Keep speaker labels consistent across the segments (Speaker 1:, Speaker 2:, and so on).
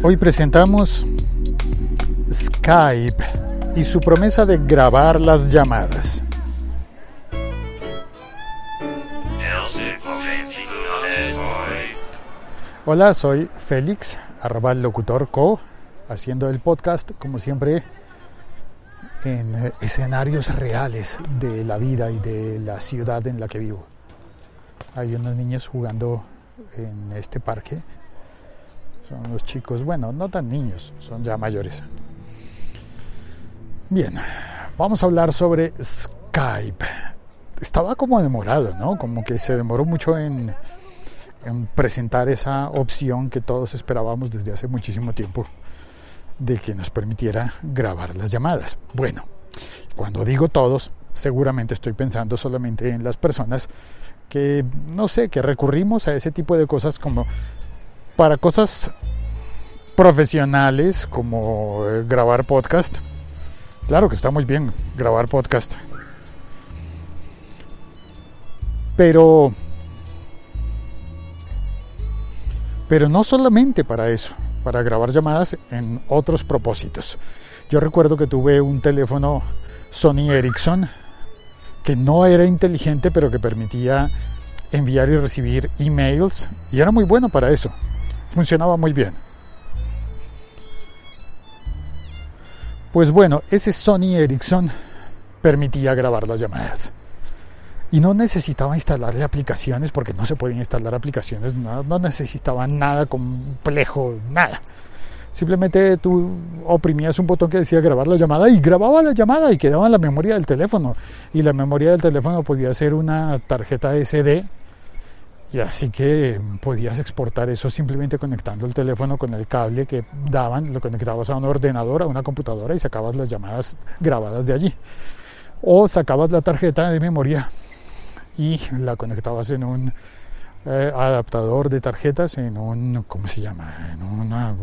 Speaker 1: Hoy presentamos Skype y su promesa de grabar las llamadas. Hola, soy Félix, arroba locutor co, haciendo el podcast como siempre en escenarios reales de la vida y de la ciudad en la que vivo. Hay unos niños jugando en este parque. Son los chicos, bueno, no tan niños, son ya mayores. Bien, vamos a hablar sobre Skype. Estaba como demorado, ¿no? Como que se demoró mucho en, en presentar esa opción que todos esperábamos desde hace muchísimo tiempo de que nos permitiera grabar las llamadas. Bueno, cuando digo todos, seguramente estoy pensando solamente en las personas que, no sé, que recurrimos a ese tipo de cosas como para cosas profesionales como eh, grabar podcast. Claro que está muy bien grabar podcast. Pero pero no solamente para eso para grabar llamadas en otros propósitos. Yo recuerdo que tuve un teléfono Sony Ericsson que no era inteligente pero que permitía enviar y recibir emails y era muy bueno para eso. Funcionaba muy bien. Pues bueno, ese Sony Ericsson permitía grabar las llamadas. Y no necesitaba instalarle aplicaciones porque no se podían instalar aplicaciones, no, no necesitaba nada complejo, nada. Simplemente tú oprimías un botón que decía grabar la llamada y grababa la llamada y quedaba en la memoria del teléfono. Y la memoria del teléfono podía ser una tarjeta SD y así que podías exportar eso simplemente conectando el teléfono con el cable que daban, lo conectabas a un ordenador, a una computadora y sacabas las llamadas grabadas de allí. O sacabas la tarjeta de memoria y la conectabas en un eh, adaptador de tarjetas, en un, ¿cómo se llama? En una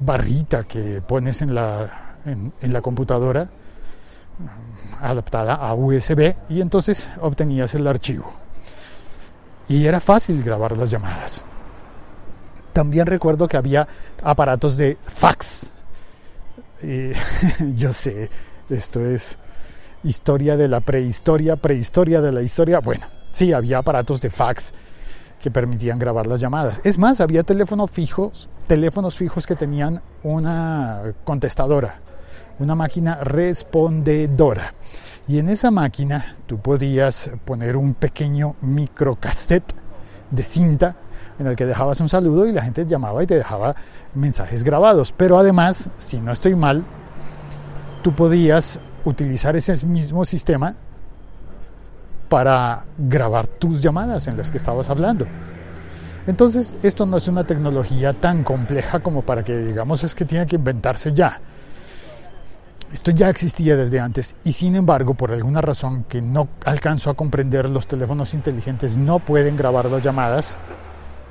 Speaker 1: barrita que pones en la, en, en la computadora adaptada a USB y entonces obtenías el archivo. Y era fácil grabar las llamadas. También recuerdo que había aparatos de fax. Y, yo sé, esto es historia de la prehistoria, prehistoria de la historia. Bueno, sí, había aparatos de fax que permitían grabar las llamadas. Es más, había teléfonos fijos, teléfonos fijos que tenían una contestadora, una máquina respondedora. Y en esa máquina tú podías poner un pequeño microcassette de cinta en el que dejabas un saludo y la gente llamaba y te dejaba mensajes grabados. Pero además, si no estoy mal, tú podías utilizar ese mismo sistema para grabar tus llamadas en las que estabas hablando. Entonces, esto no es una tecnología tan compleja como para que digamos es que tiene que inventarse ya. Esto ya existía desde antes y sin embargo, por alguna razón que no alcanzo a comprender, los teléfonos inteligentes no pueden grabar las llamadas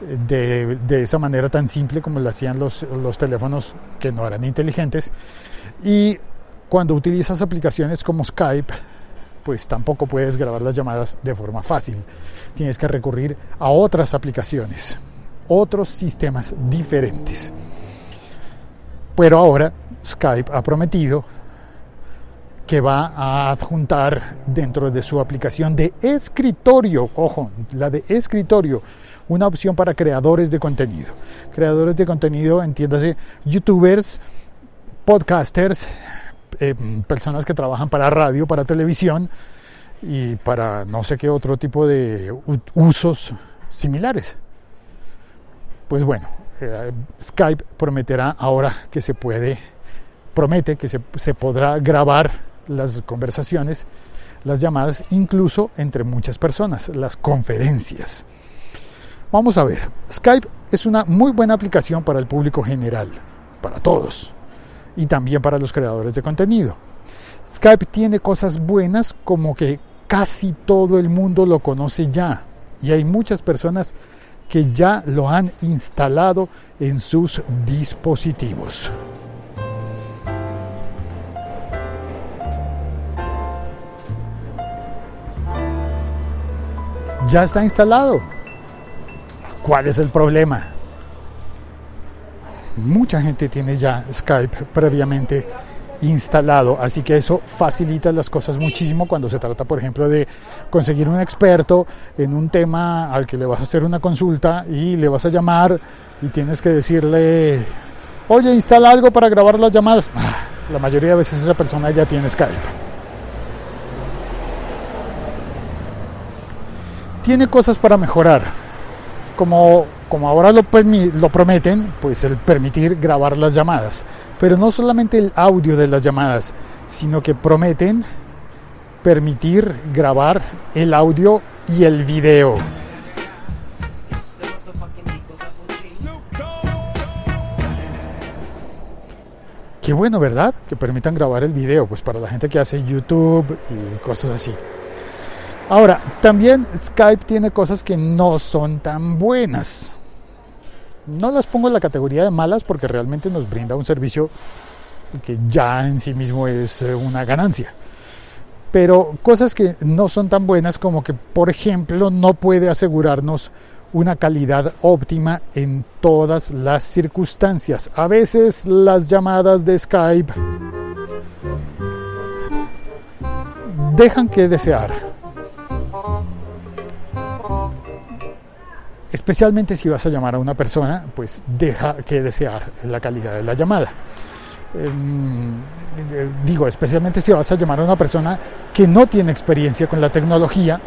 Speaker 1: eh, de, de esa manera tan simple como lo hacían los, los teléfonos que no eran inteligentes. Y cuando utilizas aplicaciones como Skype, pues tampoco puedes grabar las llamadas de forma fácil. Tienes que recurrir a otras aplicaciones, otros sistemas diferentes. Pero ahora Skype ha prometido que va a adjuntar dentro de su aplicación de escritorio, ojo, la de escritorio, una opción para creadores de contenido. Creadores de contenido, entiéndase, youtubers, podcasters, eh, personas que trabajan para radio, para televisión y para no sé qué otro tipo de usos similares. Pues bueno, eh, Skype prometerá ahora que se puede, promete que se, se podrá grabar las conversaciones, las llamadas, incluso entre muchas personas, las conferencias. Vamos a ver, Skype es una muy buena aplicación para el público general, para todos y también para los creadores de contenido. Skype tiene cosas buenas como que casi todo el mundo lo conoce ya y hay muchas personas que ya lo han instalado en sus dispositivos. Ya está instalado. ¿Cuál es el problema? mucha gente tiene ya Skype previamente instalado, así que eso facilita las cosas muchísimo cuando se trata, por ejemplo, de conseguir un experto en un tema al que le vas a hacer una consulta y le vas a llamar y tienes que decirle, oye, instala algo para grabar las llamadas. Ah, la mayoría de veces esa persona ya tiene Skype. Tiene cosas para mejorar, como, como ahora lo, lo prometen, pues el permitir grabar las llamadas pero no solamente el audio de las llamadas, sino que prometen permitir grabar el audio y el video. Qué bueno, ¿verdad? Que permitan grabar el video, pues para la gente que hace YouTube y cosas así. Ahora, también Skype tiene cosas que no son tan buenas. No las pongo en la categoría de malas porque realmente nos brinda un servicio que ya en sí mismo es eh, una ganancia. Pero cosas que no son tan buenas como que, por ejemplo, no puede asegurarnos una calidad óptima en todas las circunstancias. A veces las llamadas de Skype dejan que desear. Especialmente si vas a llamar a una persona, pues deja que desear la calidad de la llamada. Em, digo, especialmente si vas a llamar a una persona que no tiene experiencia con la tecnología,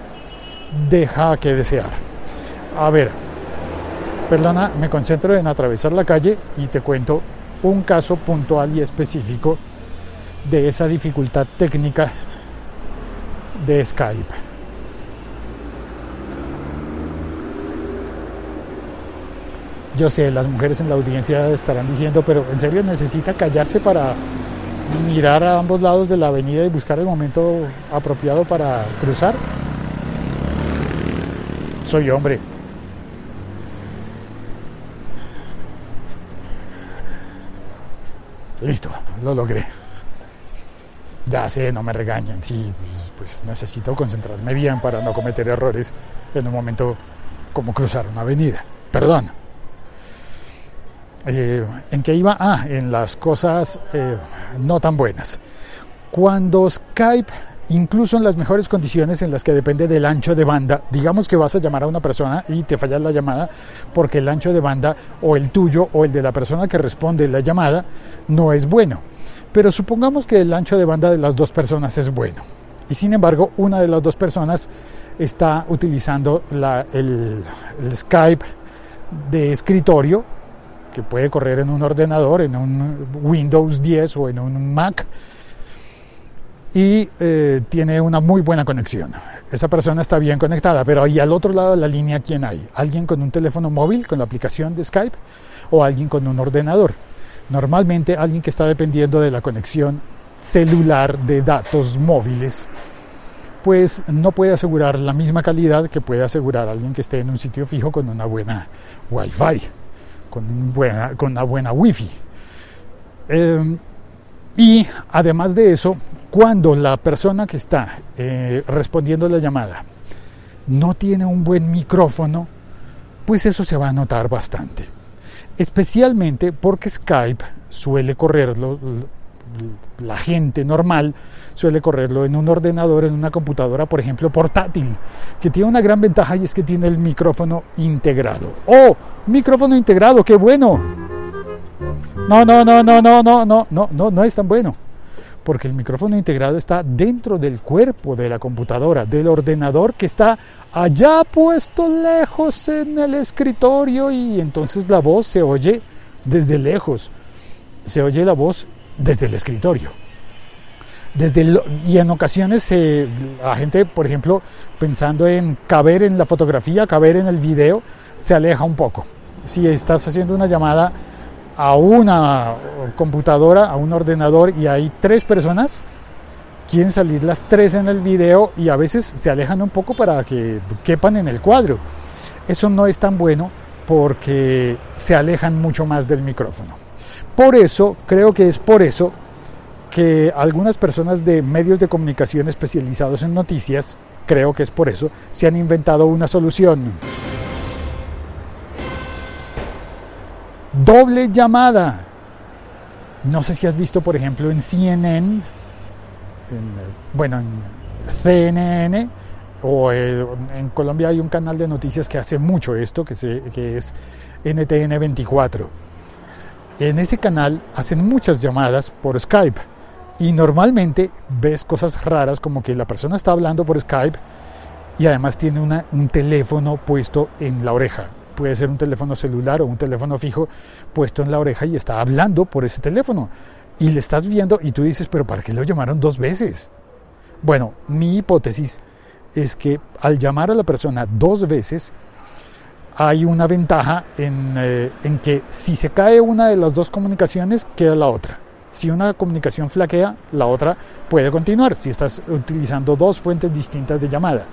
Speaker 1: deja que desear. A ver, perdona, me concentro en atravesar la calle y te cuento un caso puntual y específico de esa dificultad técnica de Skype. Yo sé, las mujeres en la audiencia estarán diciendo, pero en serio necesita callarse para mirar a ambos lados de la avenida y buscar el momento apropiado para cruzar. Soy hombre. Listo, lo logré. Ya sé, no me regañan, sí, pues, pues, necesito concentrarme bien para no cometer errores en un momento como cruzar una avenida. Perdón. Eh, ¿En qué iba? Ah, en las cosas eh, no tan buenas. Cuando Skype, incluso en las mejores condiciones en las que depende del ancho de banda, digamos que vas a llamar a una persona y te falla la llamada porque el ancho de banda o el tuyo o el de la persona que responde la llamada no es bueno. Pero supongamos que el ancho de banda de las dos personas es bueno. Y sin embargo, una de las dos personas está utilizando el Skype de escritorio que puede correr en un ordenador, en un Windows 10 o en un Mac, y eh, tiene una muy buena conexión. Esa persona está bien conectada, pero ahí al otro lado de la línea, ¿quién hay? ¿Alguien con un teléfono móvil, con la aplicación de Skype, o alguien con un ordenador? Normalmente alguien que está dependiendo de la conexión celular de datos móviles, pues no puede asegurar la misma calidad que puede asegurar alguien que esté en un sitio fijo con una buena Wi-Fi con, buena, con una buena wifi. Eh, y además de eso, cuando la persona que está eh, respondiendo la llamada no tiene un buen micrófono, pues eso se va a notar bastante. Especialmente porque Skype suele correrlo, la gente normal suele correrlo en un ordenador, en una computadora, por ejemplo, portátil, que tiene una gran ventaja y es que tiene el micrófono integrado. ¡Oh! Micrófono integrado, qué bueno. No, no, no, no, no, no, no, no, no, no es tan bueno. Porque el micrófono integrado está dentro del cuerpo de la computadora, del ordenador que está allá puesto lejos en el escritorio y entonces la voz se oye desde lejos. Se oye la voz desde el escritorio. Desde y en ocasiones eh, la gente, por ejemplo, pensando en caber en la fotografía, caber en el video, se aleja un poco. Si estás haciendo una llamada a una computadora, a un ordenador y hay tres personas, quieren salir las tres en el video y a veces se alejan un poco para que quepan en el cuadro. Eso no es tan bueno porque se alejan mucho más del micrófono. Por eso, creo que es por eso que algunas personas de medios de comunicación especializados en noticias, creo que es por eso, se han inventado una solución. doble llamada. No sé si has visto, por ejemplo, en CNN, bueno, en CNN, o en Colombia hay un canal de noticias que hace mucho esto, que, se, que es NTN 24. En ese canal hacen muchas llamadas por Skype y normalmente ves cosas raras como que la persona está hablando por Skype y además tiene un teléfono puesto en la oreja. Puede ser un teléfono celular o un teléfono fijo puesto en la oreja y está hablando por ese teléfono. Y le estás viendo y tú dices, pero ¿para qué lo llamaron dos veces? Bueno, mi hipótesis es que al llamar a la persona dos veces, hay una ventaja en, eh, en, que si se cae una de las dos comunicaciones, queda la otra. Si una comunicación flaquea, la otra puede continuar si estás utilizando dos fuentes distintas de llamada.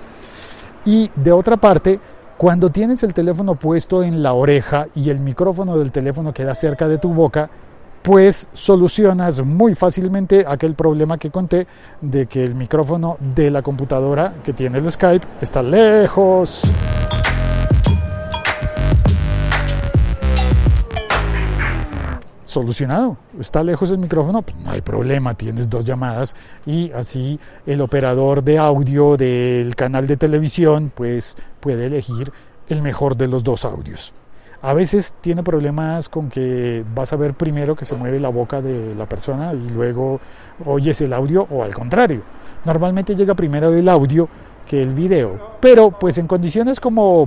Speaker 1: Y de otra parte, cuando tienes el teléfono puesto en la oreja y el micrófono del teléfono queda cerca de tu boca, pues solucionas muy fácilmente aquel problema que conté de que el micrófono de la computadora que tiene el Skype está lejos. Solucionado. Está lejos el micrófono, pues no hay problema, tienes dos llamadas y así el operador de audio del canal de televisión pues puede elegir el mejor de los dos audios. A veces tiene problemas con que vas a ver primero que se mueve la boca de la persona y luego oyes el audio o al contrario. Normalmente llega primero el audio que el video, pero pues en condiciones como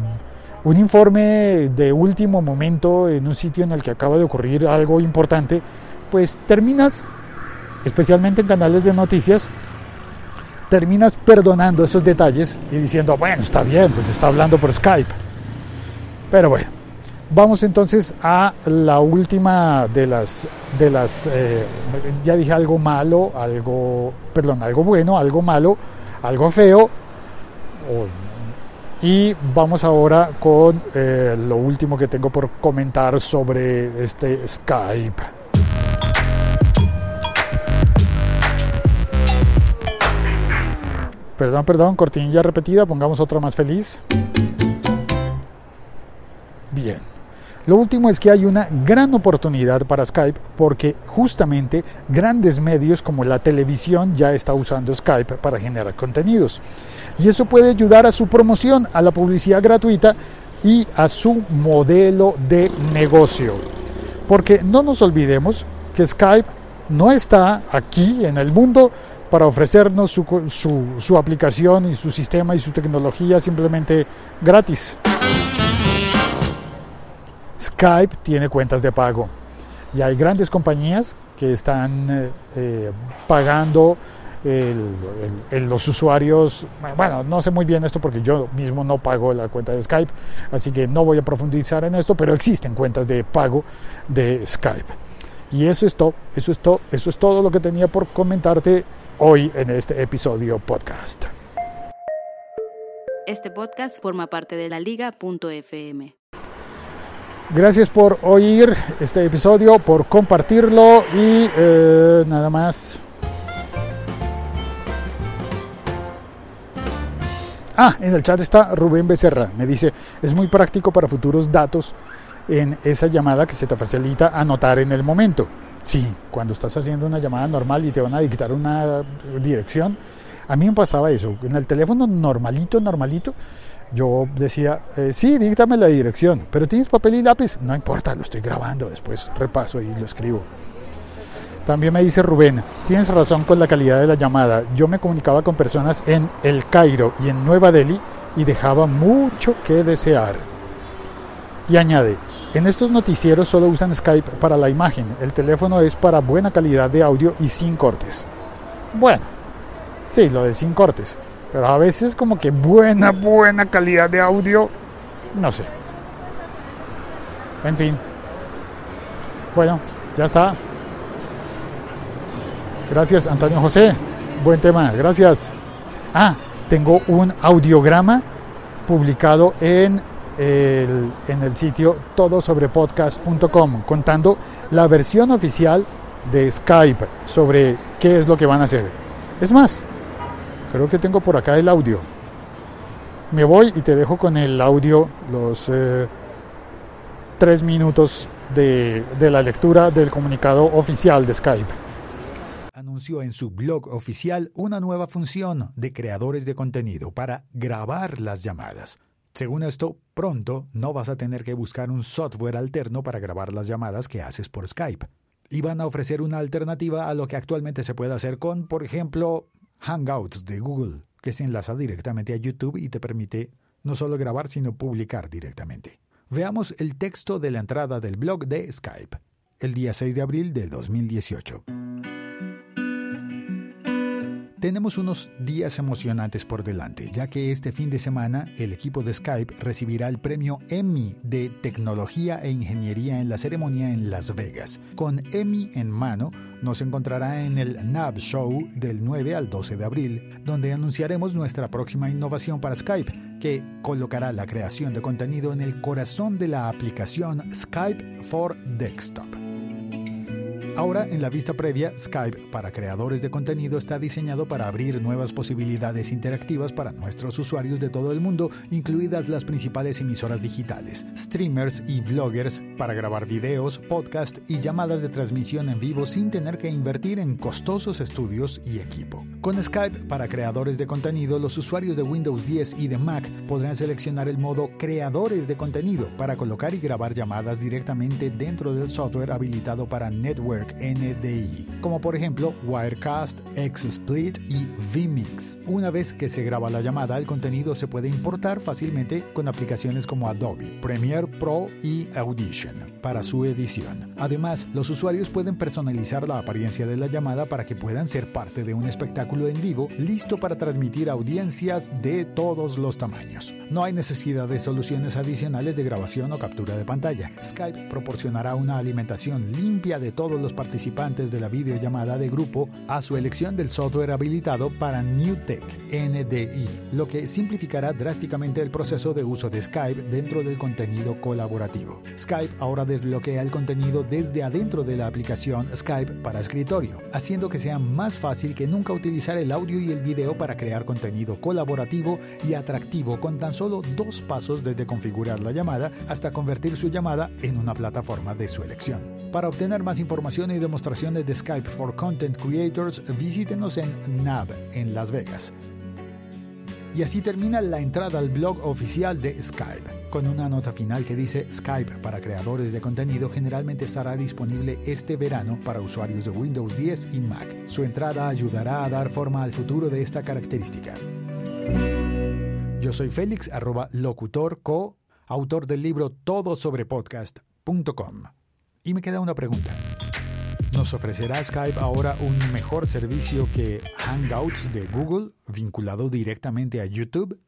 Speaker 1: un informe de último momento en un sitio en el que acaba de ocurrir algo importante, pues terminas, especialmente en canales de noticias, terminas perdonando esos detalles y diciendo, bueno, está bien, pues está hablando por Skype. Pero bueno, vamos entonces a la última de las, de las eh, ya dije algo malo, algo, perdón, algo bueno, algo malo, algo feo, o y vamos ahora con eh, lo último que tengo por comentar sobre este Skype. Perdón, perdón, cortinilla repetida, pongamos otra más feliz. Bien. Lo último es que hay una gran oportunidad para Skype porque justamente grandes medios como la televisión ya está usando Skype para generar contenidos y eso puede ayudar a su promoción, a la publicidad gratuita y a su modelo de negocio. Porque no nos olvidemos que Skype no está aquí en el mundo para ofrecernos su, su, aplicación y su sistema y su tecnología simplemente gratis. Skype tiene cuentas de pago y hay grandes compañías que están eh, eh, pagando los usuarios, bueno, no sé muy bien esto porque yo mismo no pago la cuenta de Skype, así que no voy a profundizar en esto, pero existen cuentas de pago de Skype. Y eso es todo, eso es todo, eso es todo lo que tenía por comentarte hoy en este episodio podcast.
Speaker 2: Este podcast forma parte de la liga.fm.
Speaker 1: Gracias por oír este episodio, por compartirlo y eh, nada más. Ah, en el chat está Rubén Becerra. Me dice, es muy práctico para futuros datos en esa llamada que se te facilita anotar en el momento. Sí, cuando estás haciendo una llamada normal y te van a dictar una dirección, a mí me pasaba eso. En el teléfono normalito, normalito, yo decía, eh, sí, díctame la dirección, pero tienes papel y lápiz, no importa, lo estoy grabando, después repaso y lo escribo. También me dice Rubén, tienes razón con la calidad de la llamada. Yo me comunicaba con personas en El Cairo y en Nueva Delhi y dejaba mucho que desear. Y añade, en estos noticieros solo usan Skype para la imagen. El teléfono es para buena calidad de audio y sin cortes. Bueno, sí, lo de sin cortes. Pero a veces como que buena, buena calidad de audio, no sé. En fin. Bueno, ya está. Gracias, Antonio José. Buen tema, gracias. Ah, tengo un audiograma publicado en el, en el sitio todosobrepodcast.com contando la versión oficial de Skype sobre qué es lo que van a hacer. Es más, creo que tengo por acá el audio. Me voy y te dejo con el audio los... Eh,
Speaker 3: tres minutos de, de la lectura del comunicado oficial de Skype.
Speaker 1: Anunció en su blog oficial una nueva función de creadores de contenido para grabar las llamadas. Según esto, pronto no vas a tener que buscar un software alterno para grabar las llamadas que haces por Skype. Y van a ofrecer una alternativa a lo que actualmente se puede hacer con, por ejemplo, Hangouts de Google, que se enlaza directamente a YouTube y te permite no solo grabar, sino publicar directamente. Veamos el texto de la entrada del blog de Skype, el día 6 de abril de 2018. Tenemos unos días emocionantes por delante, ya que este fin de semana el equipo de Skype recibirá el premio Emmy de Tecnología e Ingeniería en la ceremonia en Las Vegas. Con Emmy en mano, nos encontrará en el NAB Show del 9 al 12 de abril, donde anunciaremos nuestra próxima innovación para Skype, que colocará la creación de contenido en el corazón de la aplicación Skype for Desktop. Ahora, en la vista previa, Skype para creadores de contenido está diseñado para abrir nuevas posibilidades interactivas para nuestros usuarios de todo el mundo, incluidas las principales emisoras digitales, streamers y vloggers para grabar videos, podcast y llamadas de transmisión en vivo sin tener que invertir en costosos estudios y equipo. Con Skype para creadores de contenido, los usuarios de Windows 10 y de Mac podrán seleccionar el modo Creadores de contenido para colocar y grabar llamadas directamente dentro del software habilitado para NDI, como por ejemplo Wirecast, XSplit y vMix. Una vez que se graba la llamada, el contenido se puede importar fácilmente con aplicaciones como Adobe, Premiere Pro y Audition para su edición. Además, los usuarios pueden personalizar la apariencia de la llamada para que puedan ser parte de un espectáculo en vivo listo para transmitir a audiencias de todos los tamaños. No hay necesidad de soluciones adicionales de grabación o captura de pantalla. Skype proporcionará una alimentación limpia de todos los participantes de la videollamada de grupo a su elección del software habilitado para NewTek NDI, lo que simplificará drásticamente el proceso de uso de Skype dentro del contenido colaborativo. Skype ahora desbloquea el contenido desde adentro de la aplicación Skype para escritorio, haciendo que sea más fácil que nunca utilizar el audio y el video para crear contenido colaborativo y atractivo con tan solo dos pasos desde configurar la llamada hasta convertir su llamada en una plataforma de su elección. Para obtener más información y demostraciones de Skype for Content Creators, visítenos en NAB, en Las Vegas. Y así termina la entrada al blog oficial de Skype, con una nota final que dice Skype para creadores de contenido generalmente estará disponible este verano para usuarios de Windows 10 y Mac. Su entrada ayudará a dar forma al futuro de esta característica. Yo soy Félix, arroba locutor co, autor del libro todo sobre podcast.com. Y me queda una pregunta. ¿Nos ofrecerá Skype ahora un mejor servicio que Hangouts de Google vinculado directamente a YouTube?